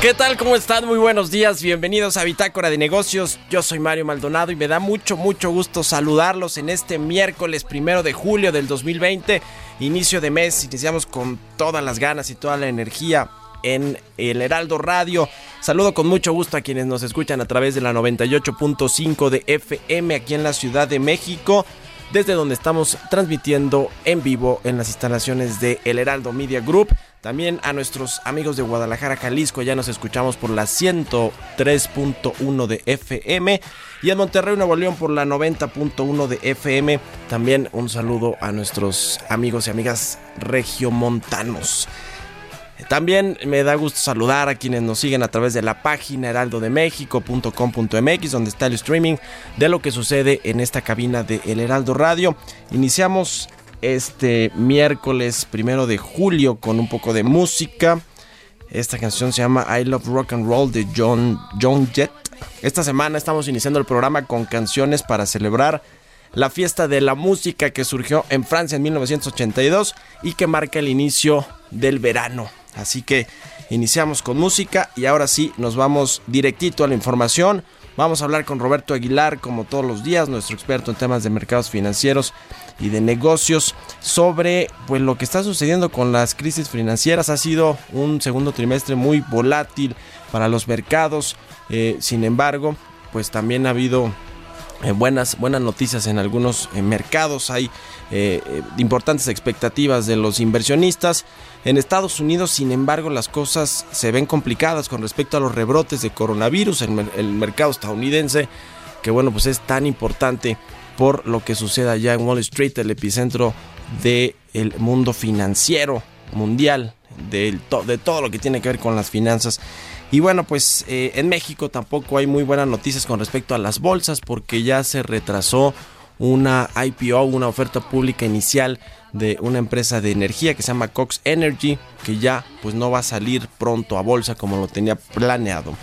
¿Qué tal? ¿Cómo están? Muy buenos días. Bienvenidos a Bitácora de Negocios. Yo soy Mario Maldonado y me da mucho, mucho gusto saludarlos en este miércoles primero de julio del 2020. Inicio de mes. Iniciamos con todas las ganas y toda la energía en el Heraldo Radio. Saludo con mucho gusto a quienes nos escuchan a través de la 98.5 de FM aquí en la Ciudad de México desde donde estamos transmitiendo en vivo en las instalaciones de El Heraldo Media Group. También a nuestros amigos de Guadalajara, Jalisco, ya nos escuchamos por la 103.1 de FM y en Monterrey, Nuevo León por la 90.1 de FM. También un saludo a nuestros amigos y amigas regiomontanos. También me da gusto saludar a quienes nos siguen a través de la página heraldodemexico.com.mx donde está el streaming de lo que sucede en esta cabina de El Heraldo Radio. Iniciamos este miércoles primero de julio con un poco de música. Esta canción se llama I Love Rock and Roll de John, John Jett. Esta semana estamos iniciando el programa con canciones para celebrar la fiesta de la música que surgió en Francia en 1982 y que marca el inicio del verano. Así que iniciamos con música y ahora sí nos vamos directito a la información. Vamos a hablar con Roberto Aguilar, como todos los días, nuestro experto en temas de mercados financieros y de negocios, sobre pues lo que está sucediendo con las crisis financieras. Ha sido un segundo trimestre muy volátil para los mercados. Eh, sin embargo, pues también ha habido eh, buenas, buenas noticias en algunos eh, mercados. Hay eh, importantes expectativas de los inversionistas. En Estados Unidos, sin embargo, las cosas se ven complicadas con respecto a los rebrotes de coronavirus en el, mercado estadounidense, que bueno, pues es tan importante por lo que sucede allá en Wall Street, el epicentro del mundo financiero mundial, de, de todo lo que tiene que ver con las finanzas. Y bueno, pues eh, en México tampoco hay muy buenas noticias con respecto a las bolsas porque ya se retrasó una IPO, una oferta pública inicial de una empresa de energía que se llama Cox Energy, que ya pues no va a salir pronto a bolsa como lo tenía planeado.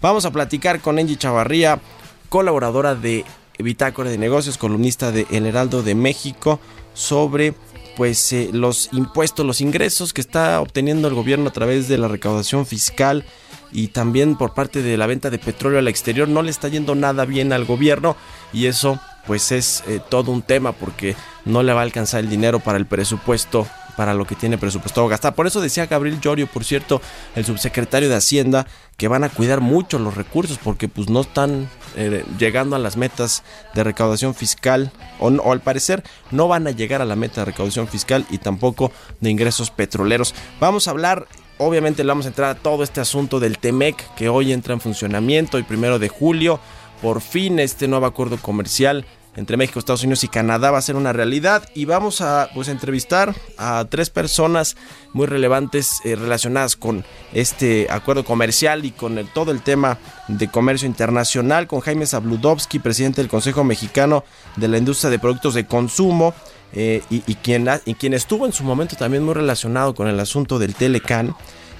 Vamos a platicar con Angie Chavarría, colaboradora de Bitácora de Negocios, columnista de El Heraldo de México, sobre pues eh, los impuestos, los ingresos que está obteniendo el gobierno a través de la recaudación fiscal y también por parte de la venta de petróleo al exterior no le está yendo nada bien al gobierno y eso pues es eh, todo un tema porque no le va a alcanzar el dinero para el presupuesto para lo que tiene presupuestado gastar. Por eso decía Gabriel Llorio, por cierto, el subsecretario de Hacienda, que van a cuidar mucho los recursos porque pues no están eh, llegando a las metas de recaudación fiscal o, o, al parecer no van a llegar a la meta de recaudación fiscal y tampoco de ingresos petroleros. Vamos a hablar Obviamente le vamos a entrar a todo este asunto del TEMEC que hoy entra en funcionamiento el primero de julio. Por fin este nuevo acuerdo comercial entre México, Estados Unidos y Canadá va a ser una realidad y vamos a pues entrevistar a tres personas muy relevantes eh, relacionadas con este acuerdo comercial y con todo el tema de comercio internacional con Jaime Zabludovsky, presidente del Consejo Mexicano de la Industria de Productos de Consumo. Eh, y, quien, y quien estuvo en su momento también muy relacionado con el asunto del Telecan.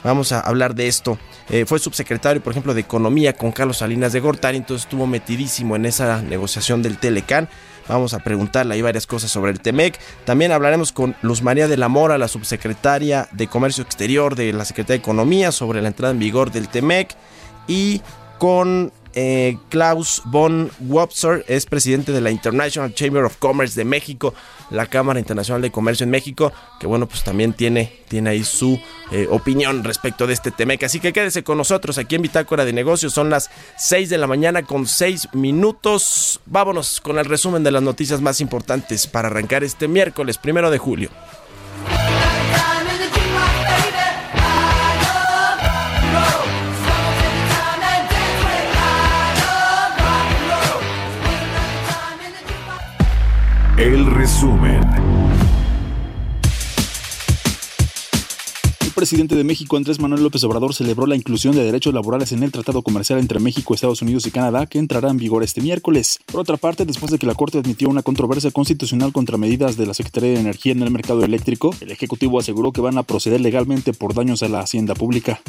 Vamos a hablar de esto. Eh, fue subsecretario, por ejemplo, de Economía con Carlos Salinas de Gortari, entonces estuvo metidísimo en esa negociación del Telecan. Vamos a preguntarle ahí varias cosas sobre el TEMEC. También hablaremos con Luz María de la Mora, la subsecretaria de Comercio Exterior de la Secretaría de Economía, sobre la entrada en vigor del TEMEC. y con eh, Klaus von Wobser, es presidente de la International Chamber of Commerce de México, la Cámara Internacional de Comercio en México, que bueno, pues también tiene, tiene ahí su eh, opinión respecto de este tema. Así que quédese con nosotros aquí en Bitácora de Negocios, son las 6 de la mañana con 6 minutos. Vámonos con el resumen de las noticias más importantes para arrancar este miércoles primero de julio. El resumen. El presidente de México, Andrés Manuel López Obrador, celebró la inclusión de derechos laborales en el Tratado Comercial entre México, Estados Unidos y Canadá, que entrará en vigor este miércoles. Por otra parte, después de que la Corte admitió una controversia constitucional contra medidas de la Secretaría de Energía en el mercado eléctrico, el Ejecutivo aseguró que van a proceder legalmente por daños a la hacienda pública.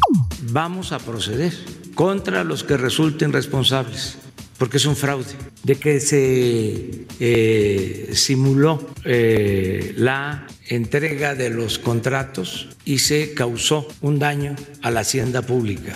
vamos a proceder contra los que resulten responsables, porque es un fraude, de que se eh, simuló eh, la entrega de los contratos y se causó un daño a la hacienda pública.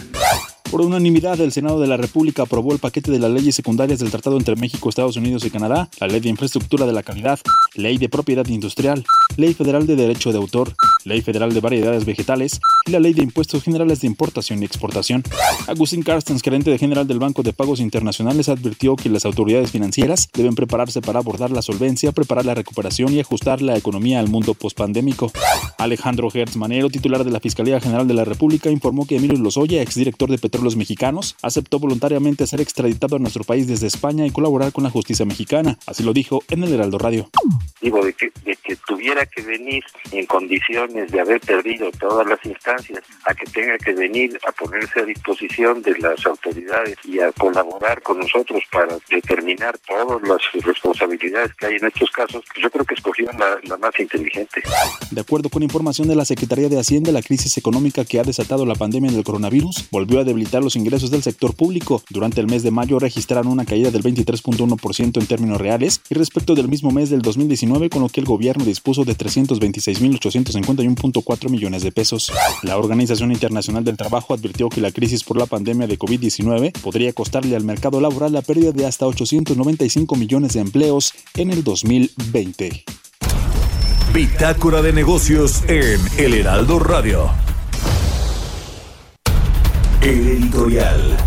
Por unanimidad, el Senado de la República aprobó el paquete de las leyes secundarias del Tratado entre México, Estados Unidos y Canadá, la Ley de Infraestructura de la Calidad, Ley de Propiedad Industrial, Ley Federal de Derecho de Autor, Ley Federal de Variedades Vegetales y la Ley de Impuestos Generales de Importación y Exportación. Agustín Carstens, gerente general del Banco de Pagos Internacionales, advirtió que las autoridades financieras deben prepararse para abordar la solvencia, preparar la recuperación y ajustar la economía al mundo pospandémico. Alejandro Hertz Manero, titular de la Fiscalía General de la República, informó que Emilio Lozoya, exdirector de Petróleos Mexicanos, aceptó voluntariamente ser extraditado a nuestro país desde España y colaborar con la justicia mexicana. Así lo dijo en el Heraldo Radio. digo, de que, de que tuviera que venir en condiciones de haber perdido todas las instancias, a que tenga que venir a ponerse a disposición de las autoridades y a colaborar con nosotros para determinar todas las responsabilidades que hay en estos casos, yo creo que escogió la, la más inteligente. De acuerdo con información de la Secretaría de Hacienda, la crisis económica que ha desatado la pandemia del coronavirus volvió a debilitar los ingresos del sector público. Durante el mes de mayo registraron una caída del 23.1% en términos reales y respecto del mismo mes del 2019, con lo que el gobierno dispuso de 326.851.4 millones de pesos. La Organización Internacional del Trabajo advirtió que la crisis por la pandemia de COVID-19 podría costarle al mercado laboral la pérdida de hasta 895 millones de empleos en el 2020. Bitácora de negocios en El Heraldo Radio. El editorial.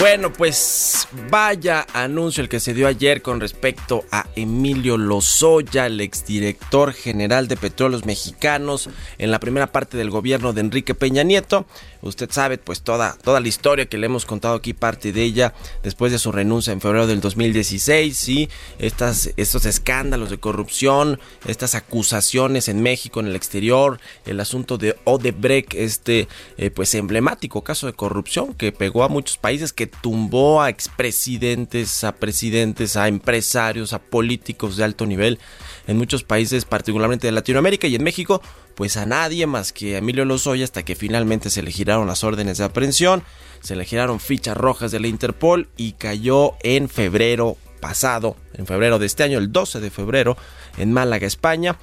Bueno, pues vaya anuncio el que se dio ayer con respecto a Emilio Lozoya, el exdirector general de Petróleos Mexicanos, en la primera parte del gobierno de Enrique Peña Nieto. Usted sabe, pues toda, toda la historia que le hemos contado aquí, parte de ella, después de su renuncia en febrero del 2016, y estas, estos escándalos de corrupción, estas acusaciones en México, en el exterior, el asunto de Odebrecht, este eh, pues emblemático caso de corrupción que pegó a muchos países, que tumbó a expresidentes, a presidentes, a empresarios, a políticos de alto nivel en muchos países, particularmente de Latinoamérica y en México, pues a nadie más que a Emilio Lozoya hasta que finalmente se le giraron las órdenes de aprehensión, se le giraron fichas rojas de la Interpol y cayó en febrero pasado, en febrero de este año, el 12 de febrero, en Málaga, España.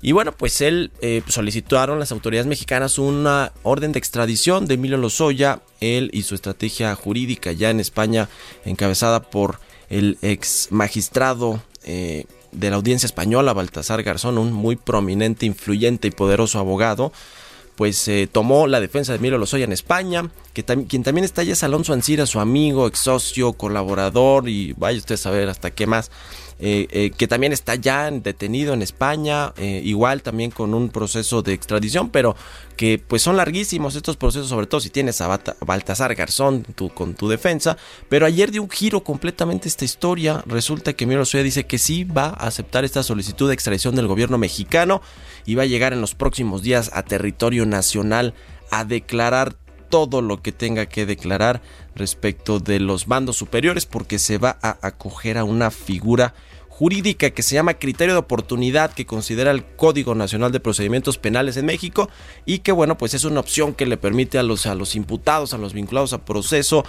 Y bueno, pues él eh, solicitaron las autoridades mexicanas una orden de extradición de Emilio Lozoya, él y su estrategia jurídica ya en España, encabezada por el ex magistrado eh, de la audiencia española, Baltasar Garzón, un muy prominente, influyente y poderoso abogado, pues eh, tomó la defensa de Emilio Lozoya en España, que tam quien también está allá es Alonso Ancira, su amigo, ex socio, colaborador y vaya usted a saber hasta qué más. Eh, eh, que también está ya detenido en España, eh, igual también con un proceso de extradición, pero que pues son larguísimos estos procesos, sobre todo si tienes a Baltasar Garzón con tu defensa, pero ayer dio un giro completamente esta historia, resulta que Emilio Lozoya dice que sí va a aceptar esta solicitud de extradición del gobierno mexicano y va a llegar en los próximos días a territorio nacional a declarar todo lo que tenga que declarar respecto de los bandos superiores porque se va a acoger a una figura jurídica que se llama criterio de oportunidad que considera el Código Nacional de Procedimientos Penales en México y que bueno pues es una opción que le permite a los, a los imputados, a los vinculados a proceso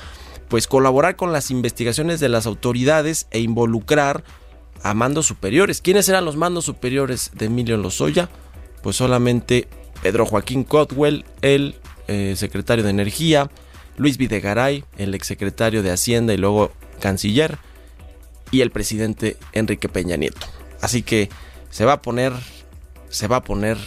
pues colaborar con las investigaciones de las autoridades e involucrar a mandos superiores. ¿Quiénes eran los mandos superiores de Emilio Lozoya? Pues solamente Pedro Joaquín Cotwell, el eh, secretario de Energía, Luis Videgaray, el exsecretario de Hacienda y luego canciller, y el presidente Enrique Peña Nieto. Así que se va a poner, se va a poner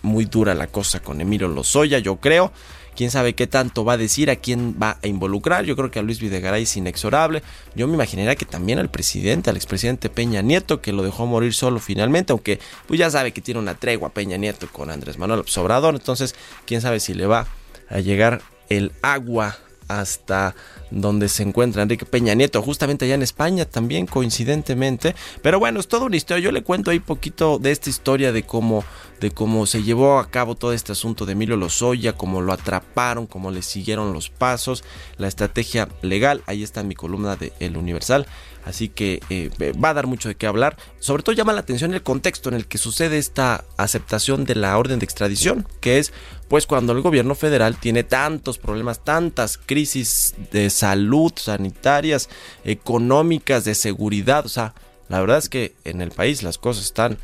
muy dura la cosa con Emilio Lozoya, yo creo. Quién sabe qué tanto va a decir, a quién va a involucrar. Yo creo que a Luis Videgaray es inexorable. Yo me imaginaría que también al presidente, al expresidente Peña Nieto, que lo dejó morir solo finalmente, aunque pues ya sabe que tiene una tregua Peña Nieto con Andrés Manuel Obrador. Entonces, quién sabe si le va a llegar el agua hasta donde se encuentra Enrique Peña Nieto, justamente allá en España también coincidentemente. Pero bueno, es toda una historia. Yo le cuento ahí poquito de esta historia de cómo, de cómo se llevó a cabo todo este asunto de Emilio Lozoya, cómo lo atraparon, cómo le siguieron los pasos, la estrategia legal. Ahí está en mi columna de El Universal. Así que eh, va a dar mucho de qué hablar. Sobre todo llama la atención el contexto en el que sucede esta aceptación de la orden de extradición, que es pues cuando el gobierno federal tiene tantos problemas, tantas crisis de salud, sanitarias, económicas, de seguridad. O sea, la verdad es que en el país las cosas están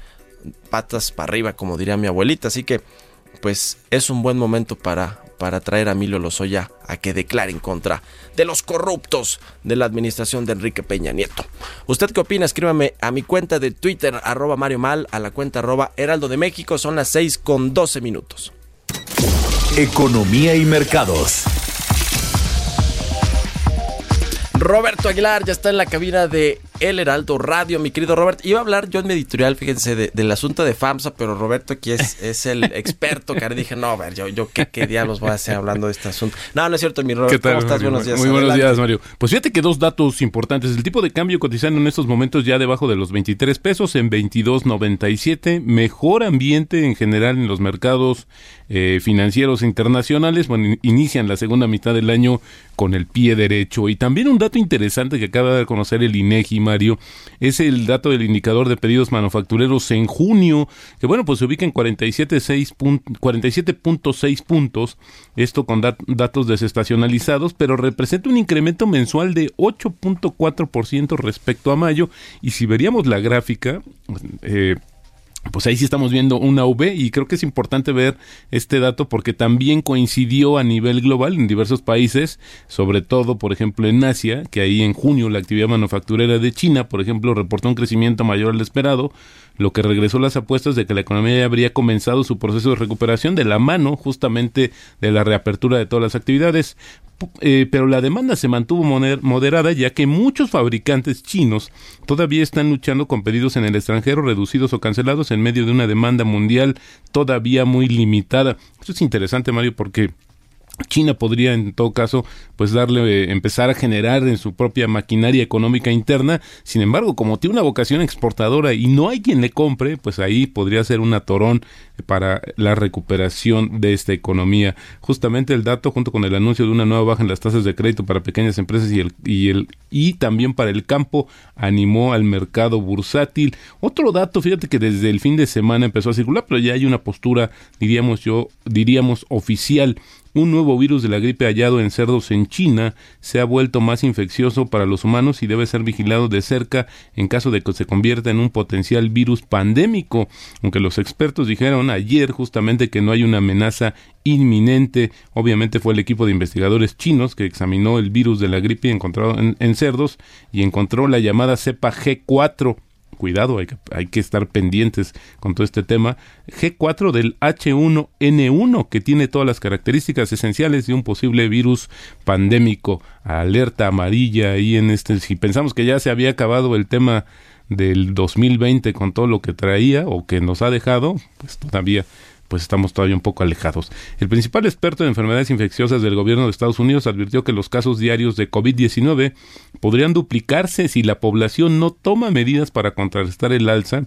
patas para arriba, como diría mi abuelita. Así que pues es un buen momento para, para traer a Emilio Lozoya a que declare en contra de los corruptos de la administración de Enrique Peña Nieto. ¿Usted qué opina? Escríbame a mi cuenta de Twitter, arroba Mario Mal, a la cuenta arroba Heraldo de México. Son las 6 con 12 minutos. Economía y mercados. Roberto Aguilar ya está en la cabina de El Heraldo Radio, mi querido Robert. Iba a hablar yo en mi editorial, fíjense, de- del asunto de FAMSA, pero Roberto aquí es, es el experto, que ahora dije, no, a ver, yo, yo qué, qué diablos voy a hacer hablando de este asunto. No, no es cierto, mi Robert. ¿Qué tal, ¿Cómo estás? Mario? Buenos días. Muy buenos Adelante. días, Mario. Pues fíjate que dos datos importantes. El tipo de cambio cotizando en estos momentos ya debajo de los 23 pesos en 22.97. Mejor ambiente en general en los mercados eh, financieros internacionales. Bueno, in- inician la segunda mitad del año con el pie derecho. Y también un dato interesante que acaba de conocer el INEGI, Mario, es el dato del indicador de pedidos manufactureros en junio, que bueno, pues se ubica en 47.6 pun- 47.6 puntos, esto con dat- datos desestacionalizados, pero representa un incremento mensual de 8.4% respecto a mayo. Y si veríamos la gráfica, eh, pues ahí sí estamos viendo una V y creo que es importante ver este dato porque también coincidió a nivel global en diversos países, sobre todo, por ejemplo, en Asia, que ahí en junio la actividad manufacturera de China, por ejemplo, reportó un crecimiento mayor al esperado, lo que regresó las apuestas de que la economía ya habría comenzado su proceso de recuperación de la mano justamente de la reapertura de todas las actividades. Eh, pero la demanda se mantuvo moderada ya que muchos fabricantes chinos todavía están luchando con pedidos en el extranjero reducidos o cancelados en medio de una demanda mundial todavía muy limitada. Esto es interesante, Mario, porque China podría en todo caso pues darle eh, empezar a generar en su propia maquinaria económica interna sin embargo como tiene una vocación exportadora y no hay quien le compre pues ahí podría ser un atorón para la recuperación de esta economía. Justamente el dato junto con el anuncio de una nueva baja en las tasas de crédito para pequeñas empresas y el y el y también para el campo animó al mercado bursátil. Otro dato fíjate que desde el fin de semana empezó a circular pero ya hay una postura diríamos yo diríamos oficial. Un nuevo virus de la gripe hallado en cerdos en China se ha vuelto más infeccioso para los humanos y debe ser vigilado de cerca en caso de que se convierta en un potencial virus pandémico, aunque los expertos dijeron ayer justamente que no hay una amenaza inminente. Obviamente fue el equipo de investigadores chinos que examinó el virus de la gripe encontrado en, en cerdos y encontró la llamada cepa G4 cuidado, hay que, hay que estar pendientes con todo este tema. G4 del H1N1, que tiene todas las características esenciales de un posible virus pandémico. Alerta amarilla ahí en este. Si pensamos que ya se había acabado el tema del 2020 con todo lo que traía o que nos ha dejado, pues todavía pues estamos todavía un poco alejados. El principal experto en enfermedades infecciosas del gobierno de Estados Unidos advirtió que los casos diarios de COVID-19 podrían duplicarse si la población no toma medidas para contrarrestar el alza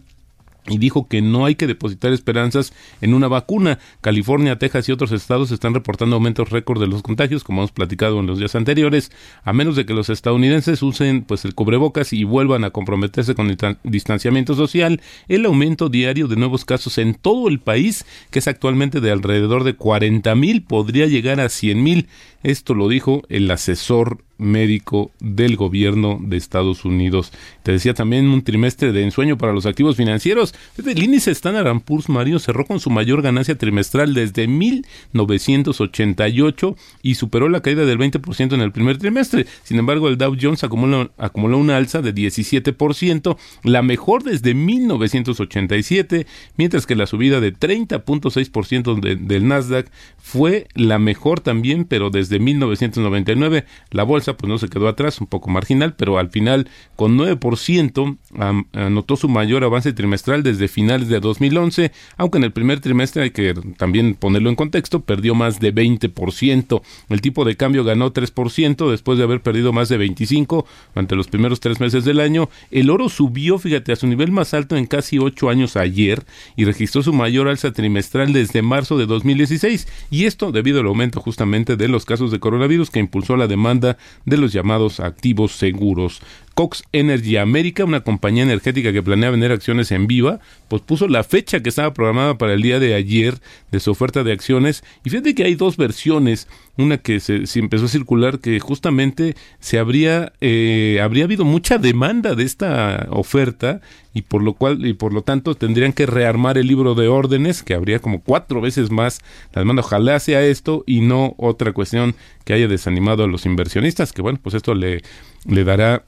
y dijo que no hay que depositar esperanzas en una vacuna. California, Texas y otros estados están reportando aumentos récord de los contagios, como hemos platicado en los días anteriores, a menos de que los estadounidenses usen pues el cubrebocas y vuelvan a comprometerse con el tan- distanciamiento social. El aumento diario de nuevos casos en todo el país, que es actualmente de alrededor de 40 mil, podría llegar a 100 mil. Esto lo dijo el asesor médico del gobierno de Estados Unidos. Te decía también un trimestre de ensueño para los activos financieros. El índice Standard Poor's Mario cerró con su mayor ganancia trimestral desde 1988 y superó la caída del 20% en el primer trimestre. Sin embargo, el Dow Jones acumuló, acumuló una alza de 17%, la mejor desde 1987, mientras que la subida de 30.6% de, del Nasdaq fue la mejor también, pero desde 1999 la bolsa pues no se quedó atrás, un poco marginal, pero al final con 9% am- anotó su mayor avance trimestral desde finales de 2011, aunque en el primer trimestre hay que también ponerlo en contexto, perdió más de 20%. El tipo de cambio ganó 3% después de haber perdido más de 25 durante los primeros tres meses del año. El oro subió, fíjate, a su nivel más alto en casi ocho años ayer y registró su mayor alza trimestral desde marzo de 2016. Y esto debido al aumento justamente de los casos de coronavirus que impulsó la demanda de los llamados activos seguros. Cox Energy América, una compañía energética que planea vender acciones en viva, pues puso la fecha que estaba programada para el día de ayer de su oferta de acciones. Y fíjate que hay dos versiones. Una que se, se empezó a circular que justamente se habría, eh, habría habido mucha demanda de esta oferta y por lo cual y por lo tanto tendrían que rearmar el libro de órdenes que habría como cuatro veces más la demanda ojalá sea esto y no otra cuestión que haya desanimado a los inversionistas que bueno pues esto le le dará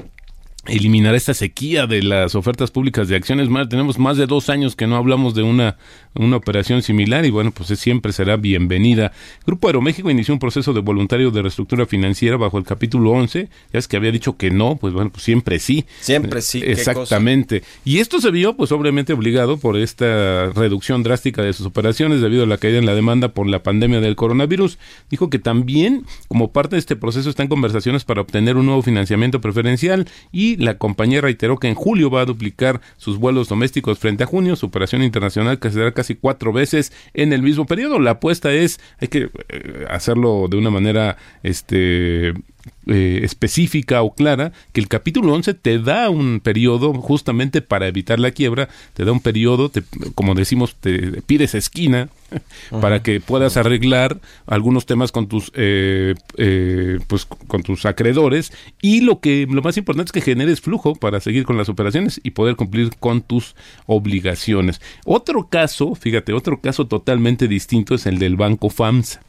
eliminar esta sequía de las ofertas públicas de acciones. Más, tenemos más de dos años que no hablamos de una, una operación similar y bueno, pues siempre será bienvenida. Grupo Aeroméxico inició un proceso de voluntario de reestructura financiera bajo el capítulo 11. Ya es que había dicho que no, pues bueno, pues siempre sí. Siempre sí, Exactamente. Y esto se vio pues obviamente obligado por esta reducción drástica de sus operaciones debido a la caída en la demanda por la pandemia del coronavirus. Dijo que también como parte de este proceso está en conversaciones para obtener un nuevo financiamiento preferencial y la compañía reiteró que en julio va a duplicar sus vuelos domésticos frente a junio, su operación internacional que será casi cuatro veces en el mismo periodo. La apuesta es, hay que eh, hacerlo de una manera este eh, específica o clara que el capítulo 11 te da un periodo justamente para evitar la quiebra, te da un periodo, te- como decimos, te pides esquina para que puedas arreglar algunos temas con tus eh, eh, pues con tus acreedores. Y lo que lo más importante es que generes flujo para seguir con las operaciones y poder cumplir con tus obligaciones. Otro caso, fíjate, otro caso totalmente distinto es el del Banco FAMSA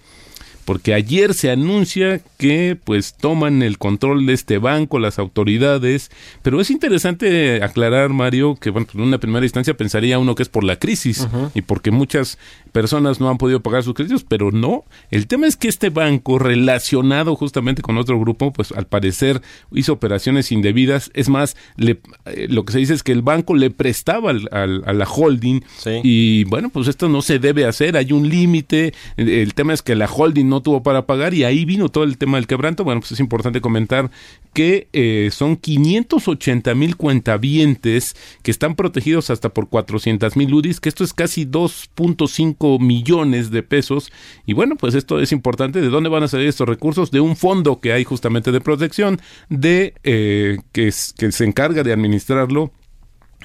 porque ayer se anuncia que pues toman el control de este banco las autoridades, pero es interesante aclarar Mario que bueno, pues, en una primera instancia pensaría uno que es por la crisis y porque muchas personas no han podido pagar sus créditos, pero no, el tema es que este banco relacionado justamente con otro grupo, pues al parecer hizo operaciones indebidas, es más, le, eh, lo que se dice es que el banco le prestaba al- al- a la holding Sí. y bueno, pues esto no se debe hacer, hay un límite, el, el tema es que la holding no tuvo para pagar y ahí vino todo el tema del quebranto, bueno, pues es importante comentar que eh, son 580 mil cuentavientes que están protegidos hasta por 400 mil UDIs, que esto es casi 2.5 millones de pesos. Y bueno, pues esto es importante, ¿de dónde van a salir estos recursos? De un fondo que hay justamente de protección, de eh, que se encarga de administrarlo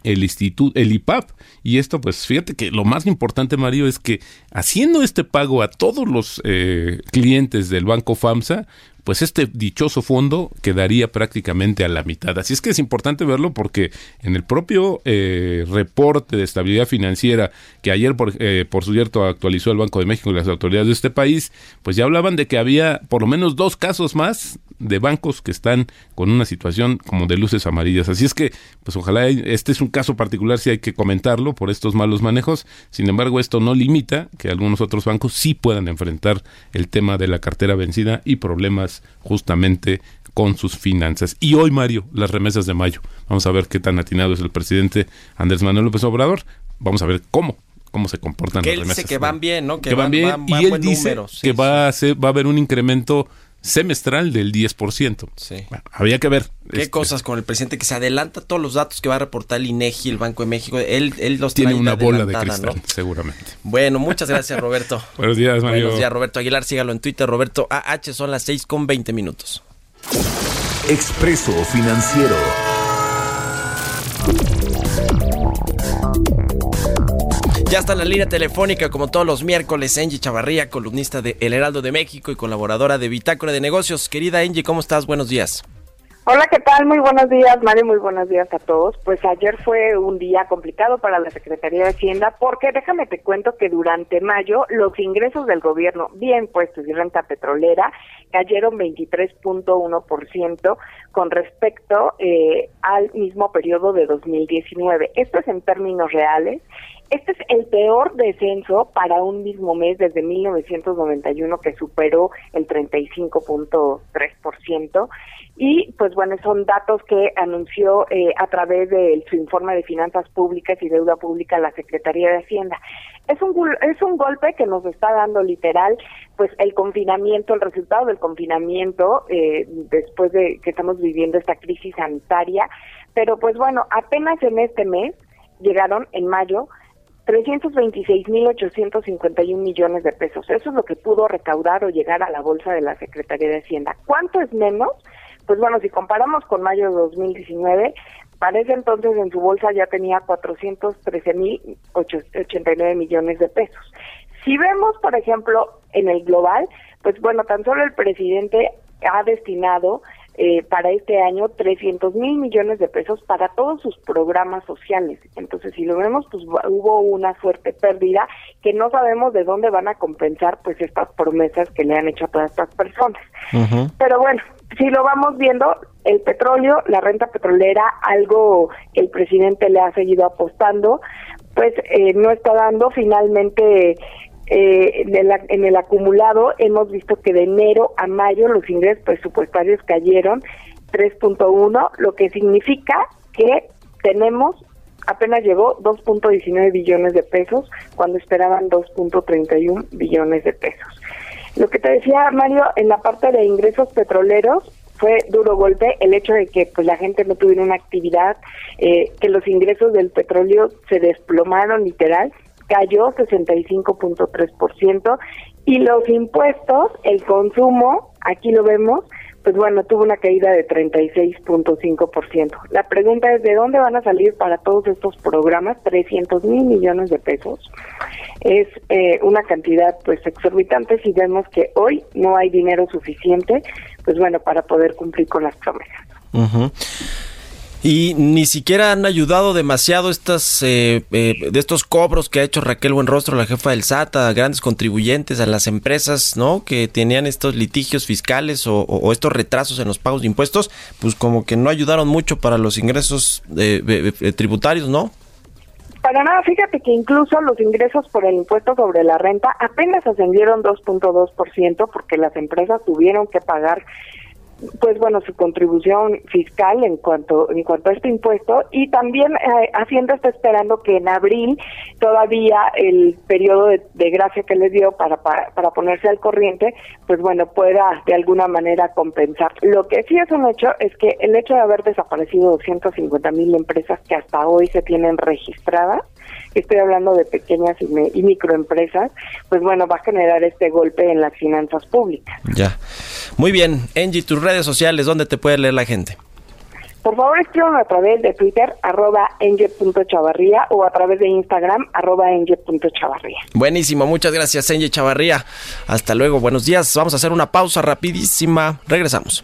el instituto, el IPAP. Y esto, pues fíjate que lo más importante, Mario, es que haciendo este pago a todos los eh, clientes del Banco FAMSA, pues este dichoso fondo quedaría prácticamente a la mitad. Así es que es importante verlo porque en el propio eh, reporte de estabilidad financiera que ayer, por, eh, por cierto, actualizó el Banco de México y las autoridades de este país, pues ya hablaban de que había por lo menos dos casos más de bancos que están con una situación como de luces amarillas. Así es que, pues ojalá este es un caso particular si hay que comentarlo por estos malos manejos. Sin embargo, esto no limita que algunos otros bancos sí puedan enfrentar el tema de la cartera vencida y problemas justamente con sus finanzas. Y hoy, Mario, las remesas de mayo. Vamos a ver qué tan atinado es el presidente Andrés Manuel López Obrador. Vamos a ver cómo cómo se comportan Que las él remesas. dice que van bien, ¿no? Que, van, bien van- y él dice número, sí, que sí. va a ser, va a haber un incremento semestral del 10%. Sí. Bueno, había que ver. ¿Qué Este, cosas con el presidente que se adelanta todos los datos que va a reportar el INEGI, el Banco de México? Él, él los Tiene trae una bola de cristal, ¿no? seguramente. Bueno, muchas gracias, Roberto. Buenos días, Mario. Buenos días, Roberto Aguilar. Sígalo en Twitter, Roberto AH. Son las 6 con 20 minutos. Expreso Financiero. Ya está la línea telefónica, como todos los miércoles, Angie Chavarría, columnista de El Heraldo de México y colaboradora de Bitácora de Negocios. Querida Angie, ¿cómo estás? Buenos días. Hola, ¿qué tal? Muy buenos días, Mario. Muy buenos días a todos. Pues ayer fue un día complicado para la Secretaría de Hacienda porque déjame te cuento que durante mayo los ingresos del gobierno, bien puestos y renta petrolera, cayeron 23.1% con respecto eh, al mismo periodo de 2019. Esto es en términos reales. Este es el peor descenso para un mismo mes desde 1991 que superó el 35.3%. Y pues bueno, son datos que anunció eh, a través de su informe de finanzas públicas y deuda pública la Secretaría de Hacienda. Es un, es un golpe que nos está dando literal pues el confinamiento, el resultado del confinamiento eh, después de que estamos viviendo esta crisis sanitaria. Pero pues bueno, apenas en este mes llegaron en mayo 326.851 millones de pesos. Eso es lo que pudo recaudar o llegar a la bolsa de la Secretaría de Hacienda. ¿Cuánto es menos? Pues bueno, si comparamos con mayo de 2019, para ese entonces en su bolsa ya tenía 413.089 millones de pesos. Si vemos, por ejemplo, en el global, pues bueno, tan solo el presidente ha destinado eh, para este año 300 mil millones de pesos para todos sus programas sociales. Entonces, si lo vemos, pues hubo una fuerte pérdida que no sabemos de dónde van a compensar pues estas promesas que le han hecho a todas estas personas. Pero bueno, si lo vamos viendo, el petróleo, la renta petrolera, algo que el presidente le ha seguido apostando, pues eh, no está dando finalmente eh, en, el, acumulado hemos visto que de enero a mayo los ingresos presupuestarios cayeron 3.1, lo que significa que tenemos apenas llegó 2.19 billones de pesos cuando esperaban 2.31 billones de pesos. Lo que te decía Mario, en la parte de ingresos petroleros fue duro golpe el hecho de que pues la gente no tuviera una actividad, eh, que los ingresos del petróleo se desplomaron literal cayó 65.3% y los impuestos, el consumo, aquí lo vemos, pues bueno, tuvo una caída de 36.5%. La pregunta es, ¿de dónde van a salir para todos estos programas 300 mil millones de pesos? Es eh, una cantidad pues exorbitante si vemos que hoy no hay dinero suficiente, pues bueno, para poder cumplir con las promesas y ni siquiera han ayudado demasiado estas eh, eh, de estos cobros que ha hecho Raquel Buenrostro, la jefa del SAT, a grandes contribuyentes, a las empresas, ¿no? Que tenían estos litigios fiscales o, estos retrasos en los pagos de impuestos, pues como que no ayudaron mucho para los ingresos tributarios, ¿no? Para nada, fíjate que incluso los ingresos por el impuesto sobre la renta apenas ascendieron 2.2% porque las empresas tuvieron que pagar pues bueno, su contribución fiscal en cuanto en cuanto a este impuesto y también eh, Hacienda está esperando que en abril todavía el periodo de, gracia que les dio para, para, para ponerse al corriente, pues bueno, pueda de alguna manera compensar. Lo que sí es un hecho es que el hecho de haber desaparecido 250 mil empresas que hasta hoy se tienen registradas, estoy hablando de pequeñas y, y microempresas, pues bueno, va a generar este golpe en las finanzas públicas. Ya. Muy bien, Angie, tus redes sociales, ¿dónde te puede leer la gente? Por favor, escríbanme a través de Twitter, arroba enge.chavarría o a través de Instagram, arroba enge.chavarría. Buenísimo, muchas gracias, Enge Chavarría. Hasta luego, buenos días. Vamos a hacer una pausa rapidísima. Regresamos.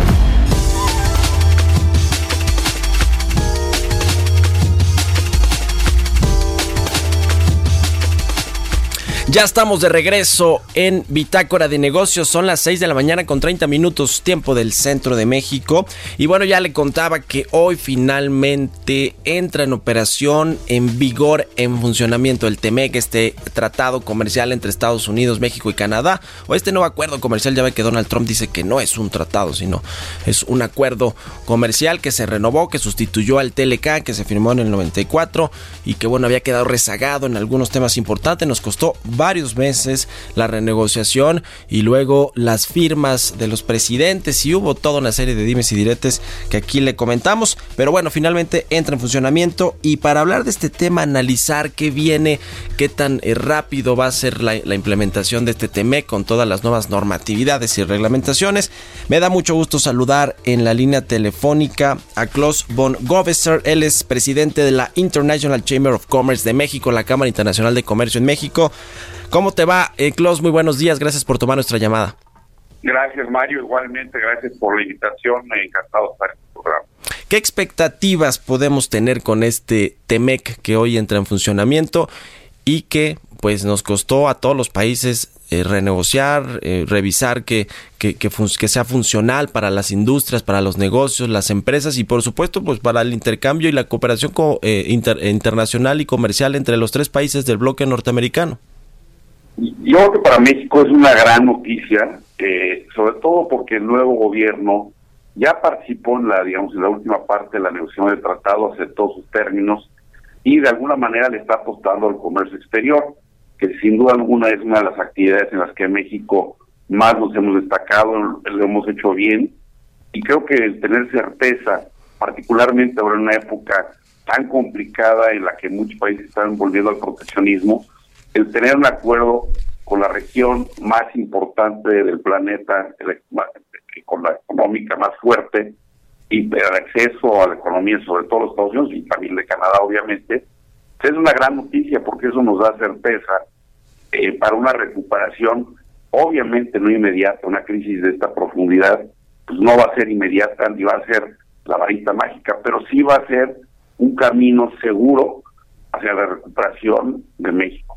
Ya estamos de regreso en Bitácora de Negocios. Son las 6 de la mañana con 30 minutos tiempo del centro de México. Y bueno, ya le contaba que hoy finalmente entra en operación, en vigor, en funcionamiento el TEMEC, este tratado comercial entre Estados Unidos, México y Canadá. O este nuevo acuerdo comercial, ya ve que Donald Trump dice que no es un tratado, sino es un acuerdo comercial que se renovó, que sustituyó al TLK, que se firmó en el 94 y que bueno, había quedado rezagado en algunos temas importantes. Nos costó varios meses la renegociación y luego las firmas de los presidentes. Y hubo toda una serie de dimes y diretes que aquí le comentamos, pero bueno, finalmente entra en funcionamiento y para hablar de este tema, analizar qué viene, qué tan eh, rápido va a ser la, implementación de este TEMEC con todas las nuevas normatividades y reglamentaciones, me da mucho gusto saludar en la línea telefónica a Klaus von Govesser, él es presidente de la International Chamber of Commerce de México, la Cámara Internacional de Comercio en México. ¿Cómo te va, eh, Klaus? Muy buenos días, gracias por tomar nuestra llamada. Gracias, Mario. Igualmente, gracias por la invitación. Encantado de estar en tu programa. ¿Qué expectativas podemos tener con este TEMEC que hoy entra en funcionamiento y que pues nos costó a todos los países eh, renegociar, eh, revisar que, que, que, que, sea funcional para las industrias, para los negocios, las empresas y por supuesto pues para el intercambio y la cooperación co eh, inter internacional y comercial entre los tres países del bloque norteamericano? Yo creo que para México es una gran noticia, eh, sobre todo porque el nuevo gobierno ya participó en la, digamos, en la última parte de la negociación del tratado, aceptó sus términos y de alguna manera le está apostando al comercio exterior, que sin duda alguna es una de las actividades en las que México más nos hemos destacado, lo hemos hecho bien. Y creo que el tener certeza, particularmente ahora en una época tan complicada en la que muchos países están volviendo al proteccionismo, el tener un acuerdo con la región más importante del planeta, con la económica más fuerte, y el acceso a la economía, sobre todo los Estados Unidos y también de Canadá, obviamente, es una gran noticia porque eso nos da certeza eh, para una recuperación, obviamente no inmediata, una crisis de esta profundidad, pues no va a ser inmediata ni va a ser la varita mágica, pero sí va a ser un camino seguro hacia la recuperación de México.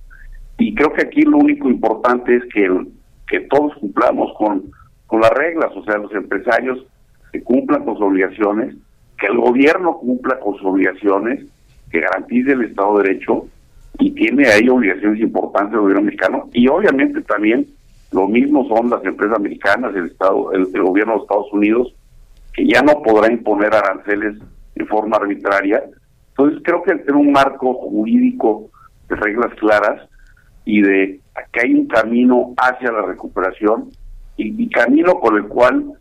Y creo que aquí lo único importante es que, que todos cumplamos con, con las reglas, o sea, los empresarios que cumplan con sus obligaciones, que el gobierno cumpla con sus obligaciones, que garantice el Estado de Derecho y tiene ahí obligaciones importantes el gobierno mexicano y obviamente también lo mismo son las empresas americanas, el Estado, el, gobierno de Estados Unidos, que ya no podrá imponer aranceles de forma arbitraria. Entonces creo que tener un marco jurídico de reglas claras y de que hay un camino hacia la recuperación y, camino con el cual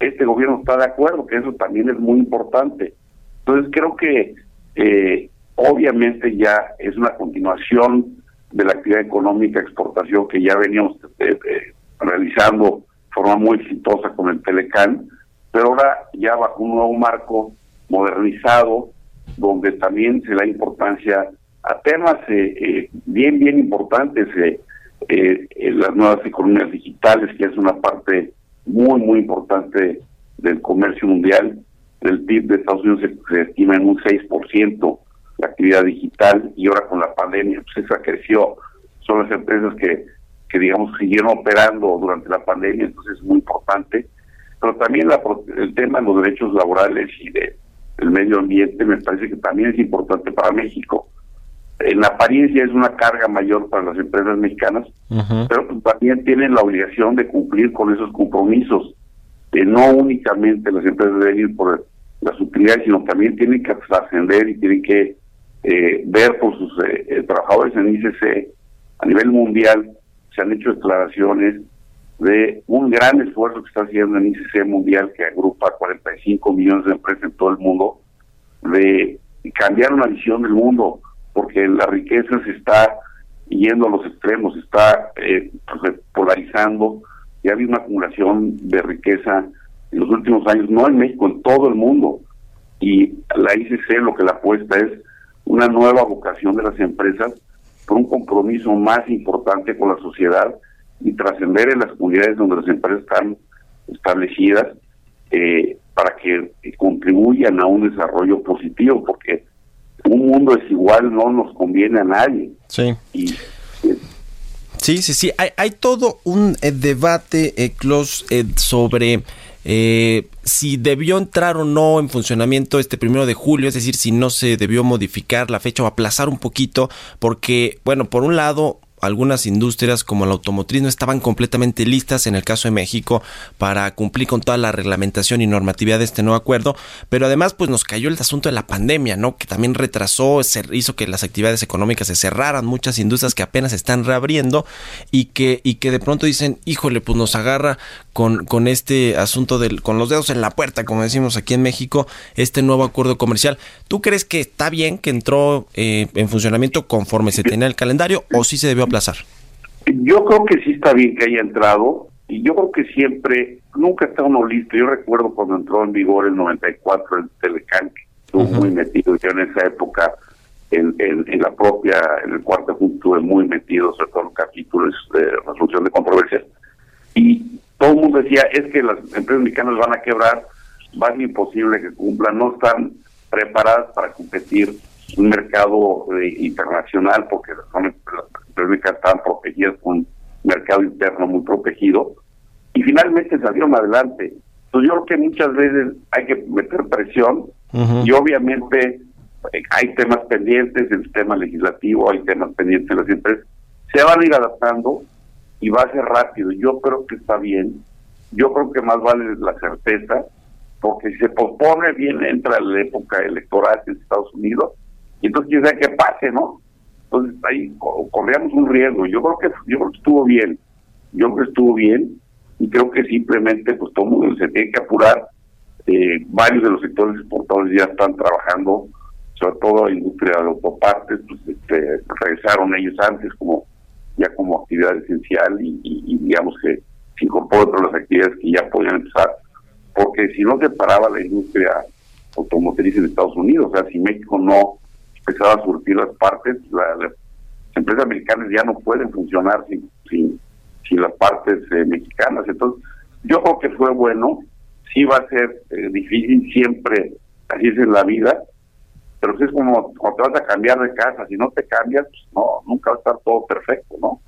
este gobierno está de acuerdo, que eso también es muy importante. Entonces creo que eh, obviamente ya es una continuación de la actividad económica exportación que ya veníamos eh, eh, realizando de forma muy exitosa con el Telecan, pero ahora ya bajo un nuevo marco modernizado, donde también se da importancia a temas eh, eh, bien, bien importantes, eh, las nuevas economías digitales, que es una parte muy, muy importante del comercio mundial. El PIB de Estados Unidos se, se estima en un 6% la actividad digital y ahora con la pandemia pues esa creció. Son las empresas que, que digamos, siguieron operando durante la pandemia, entonces es muy importante. Pero también la, el tema de los derechos laborales y de, del medio ambiente me parece que también es importante para México en apariencia es una carga mayor para las empresas mexicanas, uh -huh. pero también tienen la obligación de cumplir con esos compromisos. Eh, no únicamente las empresas deben ir por las utilidades, sino también tienen que ascender y tienen que eh, ver por sus eh, trabajadores en ICC a nivel mundial. Se han hecho declaraciones de un gran esfuerzo que está haciendo en ICC mundial, que agrupa 45 millones de empresas en todo el mundo, de cambiar una visión del mundo porque la riqueza se está yendo a los extremos, se está eh, polarizando, y ha habido una acumulación de riqueza en los últimos años, no en México, en todo el mundo. Y la ICC lo que la apuesta es una nueva vocación de las empresas por un compromiso más importante con la sociedad y trascender en las comunidades donde las empresas están establecidas eh, para que contribuyan a un desarrollo positivo, porque un mundo desigual no nos conviene a nadie. Sí. Y, eh, Sí, sí, sí. Hay, hay todo un eh, debate, eh, Klaus, eh, sobre eh, si debió entrar o no en funcionamiento este primero de julio, es decir, si no se debió modificar la fecha o aplazar un poquito, porque, bueno, por un lado, algunas industrias como la automotriz no estaban completamente listas en el caso de México para cumplir con toda la reglamentación y normatividad de este nuevo acuerdo, pero además pues nos cayó el asunto de la pandemia, ¿no? Que también retrasó, se hizo que las actividades económicas se cerraran, muchas industrias que apenas están reabriendo y que y que de pronto dicen, "Híjole, pues nos agarra con con este asunto del con los dedos en la puerta, como decimos aquí en México, este nuevo acuerdo comercial. ¿Tú crees que está bien que entró eh, en funcionamiento conforme se tenía el calendario o sí se debió aplazar? Yo creo que sí está bien que haya entrado y yo creo que siempre, nunca está uno listo. Yo recuerdo cuando entró en vigor el 94 el Telecán, que estuvo muy metido yo en esa época en, en, en la propia, en el cuarto estuve muy metido, sobre todo en capítulos de resolución de controversias. Y todo el mundo decía, es que las empresas mexicanas van a quebrar, va a ser imposible que cumplan, no están preparadas para competir un mercado eh, internacional porque son, las mexicanas estaban protegidas con un mercado interno muy protegido y finalmente salieron adelante. Entonces yo creo que muchas veces hay que meter presión y obviamente eh, hay temas pendientes en el tema legislativo, hay temas pendientes en las empresas, se van a ir adaptando y va a ser rápido. Yo creo que está bien. Yo creo que más vale la certeza, porque si se pospone, bien entra la época electoral en Estados Unidos, y entonces quién sabe qué pase, ¿no? Entonces ahí co- corríamos un riesgo. Yo creo que yo creo que estuvo bien. Yo creo que estuvo bien y creo que simplemente pues todo mundo se tiene que apurar. Eh, varios de los sectores exportadores ya están trabajando, sobre todo la industria de autopartes, pues este, regresaron ellos antes como ya como actividad esencial y, digamos que se incorporó otras las actividades que ya podían empezar, porque si no se paraba la industria automotriz en Estados Unidos, o sea, si México no empezaba a surtir las partes, la- las empresas americanas ya no pueden funcionar sin, sin, sin las partes eh, mexicanas. Entonces, yo creo que fue bueno, sí va a ser eh, difícil siempre, así es en la vida, pero sí es como cuando te vas a cambiar de casa, si no te cambias, pues no, nunca va a estar todo perfecto, ¿no?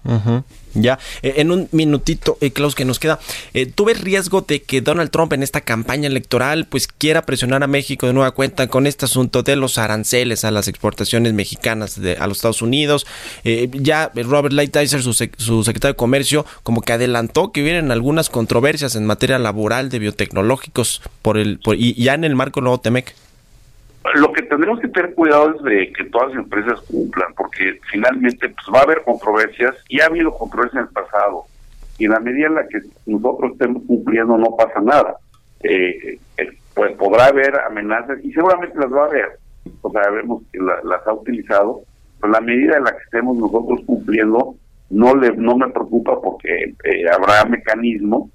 Ya, Eh, en un minutito, eh, Klaus, que nos queda, eh, ¿tú ves riesgo de que Donald Trump en esta campaña electoral pues quiera presionar a México de nueva cuenta con este asunto de los aranceles a las exportaciones mexicanas de, a los Estados Unidos? Eh, ya Robert Lighthizer, su, sec- su secretario de Comercio, como que adelantó que hubieran algunas controversias en materia laboral de biotecnológicos por el por- y ya en el marco nuevo Temec. Lo que tendremos que tener cuidado es de que todas las empresas cumplan, porque finalmente pues, va a haber controversias y ha habido controversias en el pasado. Y en la medida en la que nosotros estemos cumpliendo no pasa nada. Eh, eh, pues podrá haber amenazas y seguramente las va a haber. O sea, vemos que la- las ha utilizado, pero la medida en la que estemos nosotros cumpliendo no le no me preocupa porque eh, habrá mecanismos